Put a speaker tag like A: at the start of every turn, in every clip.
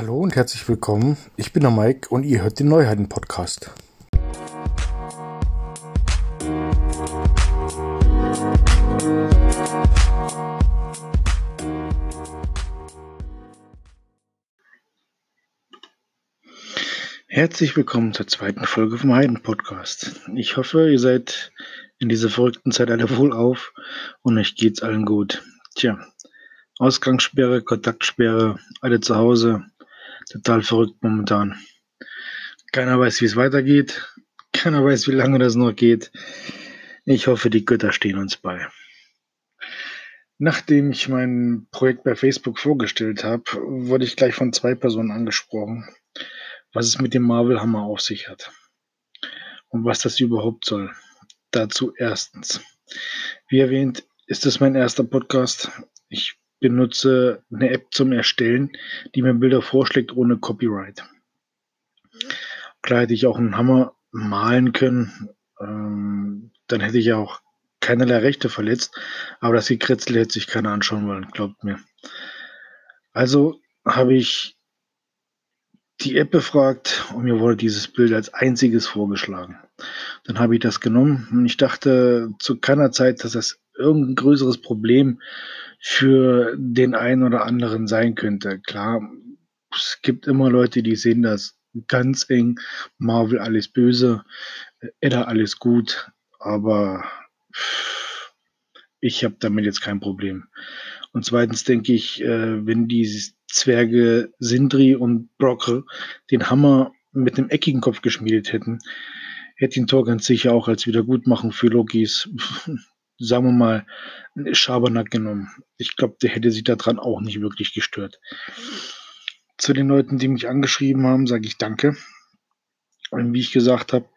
A: Hallo und herzlich willkommen. Ich bin der Mike und ihr hört den Neuheiten-Podcast. Herzlich willkommen zur zweiten Folge vom Heiden-Podcast. Ich hoffe, ihr seid in dieser verrückten Zeit alle wohlauf und euch geht's allen gut. Tja, Ausgangssperre, Kontaktsperre, alle zu Hause. Total verrückt momentan. Keiner weiß, wie es weitergeht. Keiner weiß, wie lange das noch geht. Ich hoffe, die Götter stehen uns bei. Nachdem ich mein Projekt bei Facebook vorgestellt habe, wurde ich gleich von zwei Personen angesprochen, was es mit dem Marvel Hammer auf sich hat und was das überhaupt soll. Dazu erstens. Wie erwähnt, ist es mein erster Podcast. Ich benutze eine App zum Erstellen, die mir Bilder vorschlägt ohne Copyright. Klar hätte ich auch einen Hammer malen können, ähm, dann hätte ich auch keinerlei Rechte verletzt, aber das Gekritzel hätte sich keiner anschauen wollen, glaubt mir. Also habe ich die App befragt und mir wurde dieses Bild als einziges vorgeschlagen. Dann habe ich das genommen und ich dachte zu keiner Zeit, dass das irgendein größeres Problem für den einen oder anderen sein könnte. Klar, es gibt immer Leute, die sehen das ganz eng. Marvel alles böse, Edda alles gut, aber ich habe damit jetzt kein Problem. Und zweitens denke ich, äh, wenn die Zwerge Sindri und Brockle den Hammer mit einem eckigen Kopf geschmiedet hätten, hätte ihn Thor ganz sicher auch als Wiedergutmachung für Lokis sagen wir mal, Schabernack genommen. Ich glaube, der hätte sich daran auch nicht wirklich gestört. Zu den Leuten, die mich angeschrieben haben, sage ich danke. Und wie ich gesagt habe,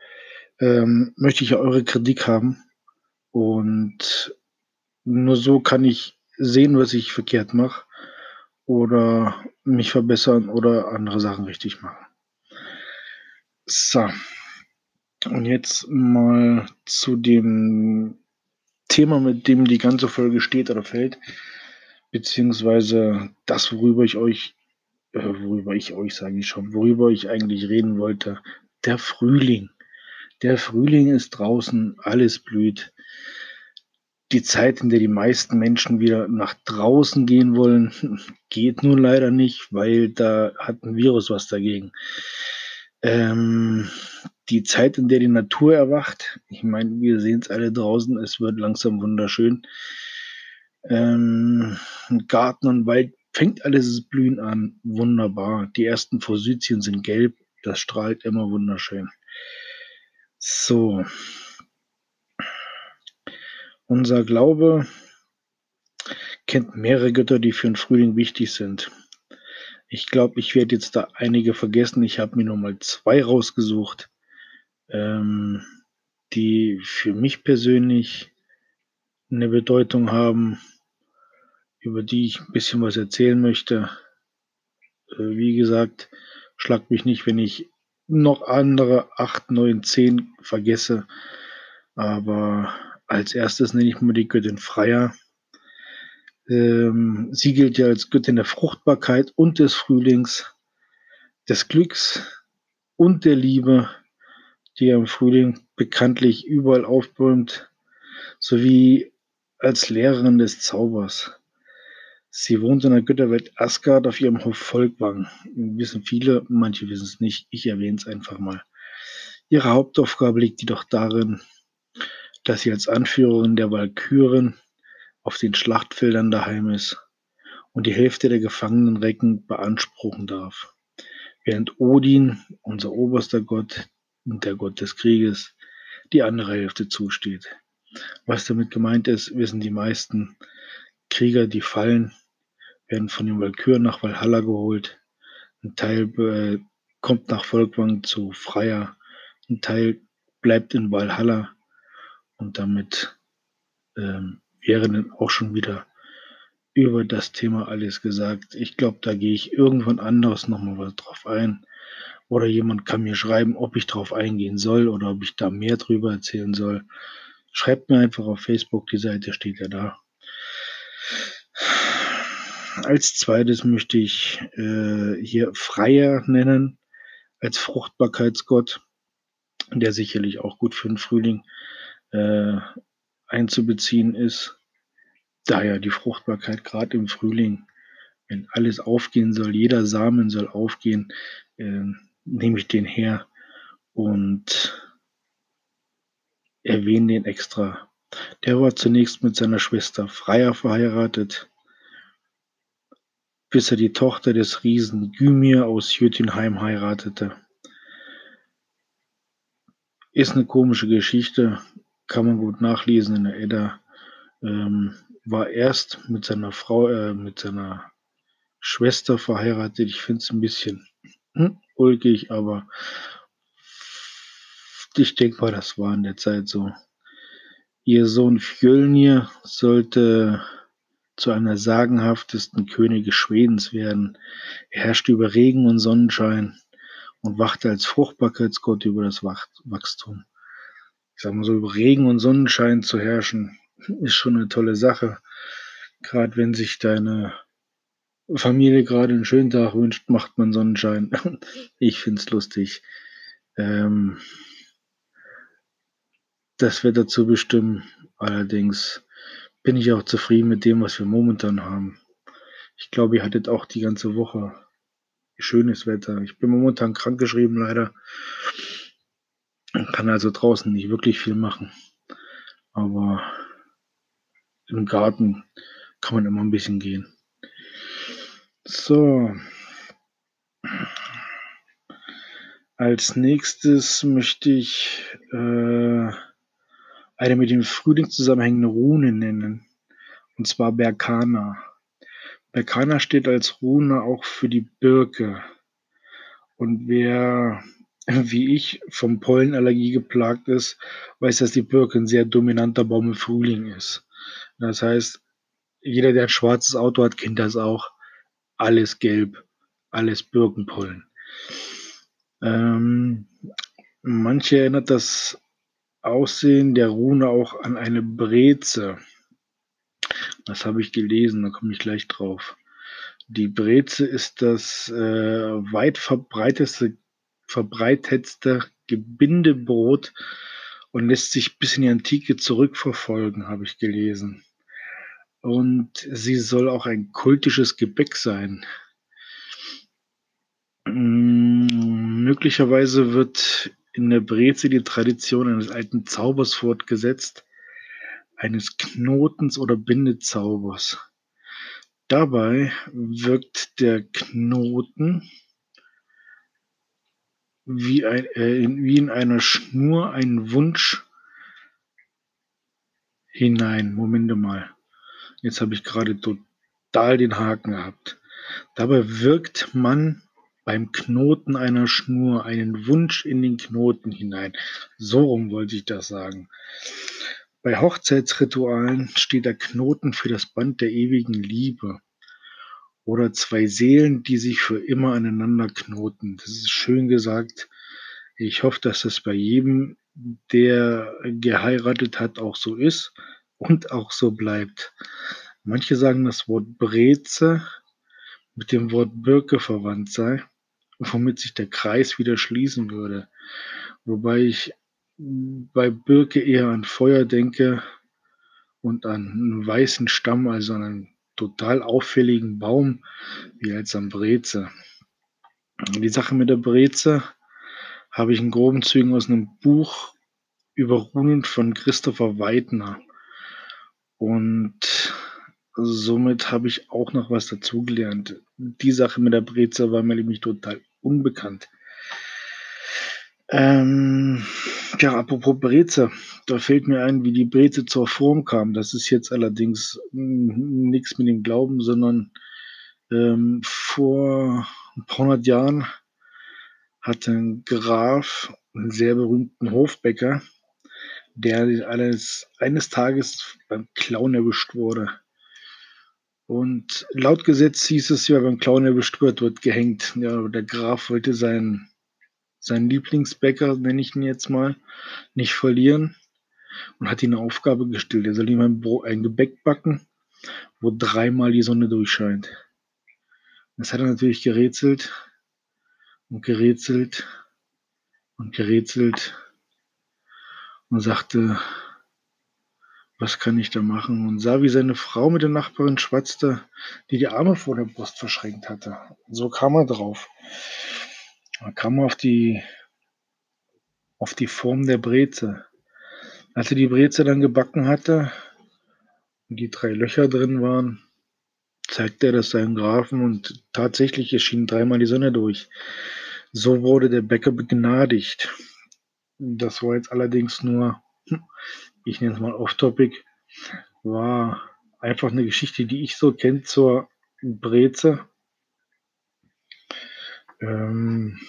A: ähm, möchte ich ja eure Kritik haben. Und nur so kann ich sehen, was ich verkehrt mache oder mich verbessern oder andere Sachen richtig machen. So. Und jetzt mal zu dem Thema, mit dem die ganze Folge steht oder fällt, beziehungsweise das, worüber ich euch, äh, worüber ich euch sage ich schon, worüber ich eigentlich reden wollte, der Frühling. Der Frühling ist draußen, alles blüht. Die Zeit, in der die meisten Menschen wieder nach draußen gehen wollen, geht nun leider nicht, weil da hat ein Virus was dagegen. Ähm, die Zeit, in der die Natur erwacht. Ich meine, wir sehen es alle draußen, es wird langsam wunderschön. Ähm, Garten und Wald fängt alles das Blühen an. Wunderbar. Die ersten Forsythien sind gelb. Das strahlt immer wunderschön. So. Unser Glaube kennt mehrere Götter, die für den Frühling wichtig sind. Ich glaube, ich werde jetzt da einige vergessen. Ich habe mir nur mal zwei rausgesucht ähm, die für mich persönlich eine Bedeutung haben, über die ich ein bisschen was erzählen möchte. Äh, wie gesagt, schlag mich nicht, wenn ich noch andere 8, 9, 10 vergesse. Aber als erstes nenne ich mal die Göttin Freier. Ähm, sie gilt ja als Göttin der Fruchtbarkeit und des Frühlings, des Glücks und der Liebe die er im Frühling bekanntlich überall aufbäumt, sowie als Lehrerin des Zaubers. Sie wohnt in der Götterwelt Asgard auf ihrem Hof Volkwang. Wissen viele, manche wissen es nicht. Ich erwähne es einfach mal. Ihre Hauptaufgabe liegt jedoch darin, dass sie als Anführerin der Walküren auf den Schlachtfeldern daheim ist und die Hälfte der gefangenen Recken beanspruchen darf. Während Odin, unser oberster Gott, und der Gott des Krieges die andere Hälfte zusteht. Was damit gemeint ist, wissen die meisten. Krieger, die fallen, werden von den Walküren nach Valhalla geholt. Ein Teil äh, kommt nach Volkwang zu Freier. Ein Teil bleibt in Valhalla. Und damit ähm, wäre dann auch schon wieder über das Thema alles gesagt. Ich glaube, da gehe ich irgendwann anders nochmal was drauf ein. Oder jemand kann mir schreiben, ob ich darauf eingehen soll oder ob ich da mehr drüber erzählen soll. Schreibt mir einfach auf Facebook, die Seite steht ja da. als zweites möchte ich äh, hier Freier nennen als Fruchtbarkeitsgott, der sicherlich auch gut für den Frühling äh, einzubeziehen ist. Daher die Fruchtbarkeit gerade im Frühling, wenn alles aufgehen soll, jeder Samen soll aufgehen, äh, nehme ich den her und erwähne den extra. Der war zunächst mit seiner Schwester Freier verheiratet, bis er die Tochter des Riesen Gymir aus Jötunheim heiratete. Ist eine komische Geschichte, kann man gut nachlesen in der Edda. Ähm, war erst mit seiner Frau, äh, mit seiner Schwester verheiratet. Ich finde es ein bisschen hm, ulkig, aber ich denke mal, das war in der Zeit so. Ihr Sohn Fjölnir sollte zu einer sagenhaftesten Könige Schwedens werden. Er herrschte über Regen und Sonnenschein und wachte als Fruchtbarkeitsgott über das Wachstum. Ich sag mal so, über Regen und Sonnenschein zu herrschen, ist schon eine tolle Sache. Gerade wenn sich deine Familie gerade einen schönen Tag wünscht, macht man Sonnenschein. Ich find's lustig. Ähm, das wird dazu bestimmen. Allerdings bin ich auch zufrieden mit dem, was wir momentan haben. Ich glaube, ihr hattet auch die ganze Woche schönes Wetter. Ich bin momentan krankgeschrieben leider. Kann also draußen nicht wirklich viel machen. Aber im Garten kann man immer ein bisschen gehen. So. Als nächstes möchte ich äh, eine mit dem Frühling zusammenhängende Rune nennen, und zwar Berkana. Berkana steht als Rune auch für die Birke. Und wer, wie ich, vom Pollenallergie geplagt ist, weiß, dass die Birke ein sehr dominanter Baum im Frühling ist. Das heißt, jeder, der ein schwarzes Auto hat, kennt das auch. Alles gelb, alles Birkenpollen. Ähm, manche erinnert das Aussehen der Rune auch an eine Breze. Das habe ich gelesen, da komme ich gleich drauf. Die Breze ist das äh, weit verbreitetste, verbreitetste Gebindebrot und lässt sich bis in die Antike zurückverfolgen, habe ich gelesen. Und sie soll auch ein kultisches Gebäck sein. Mm, möglicherweise wird in der Breze die Tradition eines alten Zaubers fortgesetzt, eines Knotens oder Bindezaubers. Dabei wirkt der Knoten wie, ein, äh, wie in einer Schnur einen Wunsch hinein. Moment mal. Jetzt habe ich gerade total den Haken gehabt. Dabei wirkt man beim Knoten einer Schnur einen Wunsch in den Knoten hinein. So rum wollte ich das sagen. Bei Hochzeitsritualen steht der Knoten für das Band der ewigen Liebe oder zwei Seelen, die sich für immer aneinander knoten. Das ist schön gesagt. Ich hoffe, dass das bei jedem, der geheiratet hat, auch so ist und auch so bleibt. Manche sagen, das Wort Breze mit dem Wort Birke verwandt sei womit sich der Kreis wieder schließen würde. Wobei ich bei Birke eher an Feuer denke und an einen weißen Stamm, also an einen total auffälligen Baum, wie als am Breze. Die Sache mit der Breze habe ich in groben Zügen aus einem Buch über Runen von Christopher Weidner. Und somit habe ich auch noch was dazugelernt. Die Sache mit der Breze war mir nämlich total unbekannt. Ähm, ja, apropos Breze, da fällt mir ein, wie die Breze zur Form kam. Das ist jetzt allerdings hm, nichts mit dem Glauben, sondern ähm, vor ein paar hundert Jahren hatte ein Graf einen sehr berühmten Hofbäcker, der eines, eines Tages beim Clown erwischt wurde. Und laut Gesetz hieß es ja, beim Clown erwischt wird, wird gehängt. Ja, der Graf wollte seinen, seinen Lieblingsbäcker, nenne ich ihn jetzt mal, nicht verlieren und hat ihm eine Aufgabe gestellt. Er soll ihm ein, ein Gebäck backen, wo dreimal die Sonne durchscheint. Das hat er natürlich gerätselt und gerätselt und gerätselt und sagte, was kann ich da machen? Und sah, wie seine Frau mit der Nachbarin schwatzte, die die Arme vor der Brust verschränkt hatte. So kam er drauf. Da kam auf die, auf die Form der Breze. Als er die Breze dann gebacken hatte und die drei Löcher drin waren, zeigte er das seinem Grafen und tatsächlich erschien dreimal die Sonne durch. So wurde der Bäcker begnadigt. Das war jetzt allerdings nur, ich nenne es mal off-topic, war einfach eine Geschichte, die ich so kenne zur Breze. Ähm,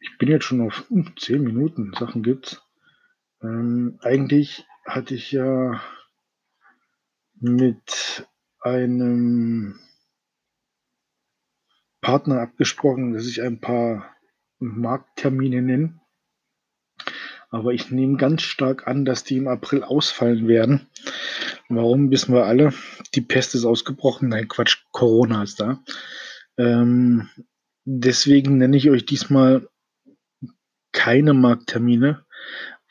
A: ich bin jetzt schon auf uh, 10 Minuten, Sachen gibt's. Ähm, eigentlich hatte ich ja mit einem Partner abgesprochen, dass ich ein paar Markttermine nenne. Aber ich nehme ganz stark an, dass die im April ausfallen werden. Warum wissen wir alle? Die Pest ist ausgebrochen. Nein, Quatsch, Corona ist da. Ähm, deswegen nenne ich euch diesmal keine Markttermine,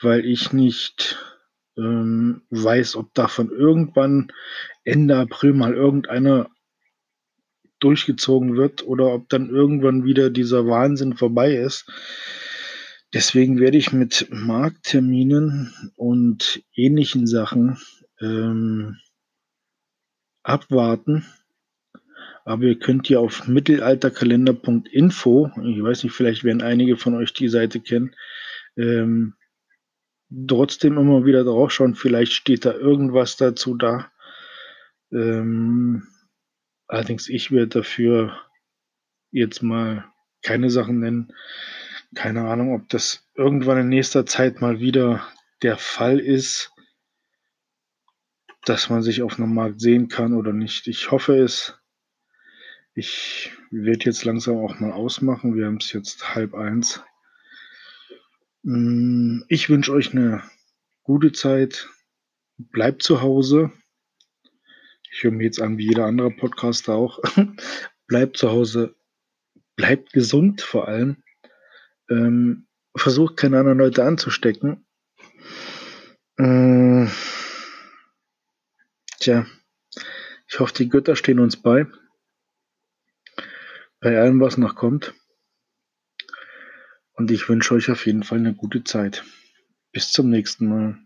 A: weil ich nicht ähm, weiß, ob davon irgendwann Ende April mal irgendeiner durchgezogen wird oder ob dann irgendwann wieder dieser Wahnsinn vorbei ist. Deswegen werde ich mit Marktterminen und ähnlichen Sachen ähm, abwarten. Aber ihr könnt ja auf mittelalterkalender.info, ich weiß nicht, vielleicht werden einige von euch die Seite kennen, ähm, trotzdem immer wieder draufschauen. Vielleicht steht da irgendwas dazu da. Ähm, allerdings, ich werde dafür jetzt mal keine Sachen nennen. Keine Ahnung, ob das irgendwann in nächster Zeit mal wieder der Fall ist, dass man sich auf einem Markt sehen kann oder nicht. Ich hoffe es. Ich werde jetzt langsam auch mal ausmachen. Wir haben es jetzt halb eins. Mm, ich wünsche euch eine gute Zeit. Bleibt zu Hause. Ich höre mir jetzt an, wie jeder andere Podcaster auch. bleibt zu Hause. Bleibt gesund vor allem. Ähm, versucht keine anderen Leute anzustecken. Ähm, tja, ich hoffe, die Götter stehen uns bei. Bei allem, was noch kommt. Und ich wünsche euch auf jeden Fall eine gute Zeit. Bis zum nächsten Mal.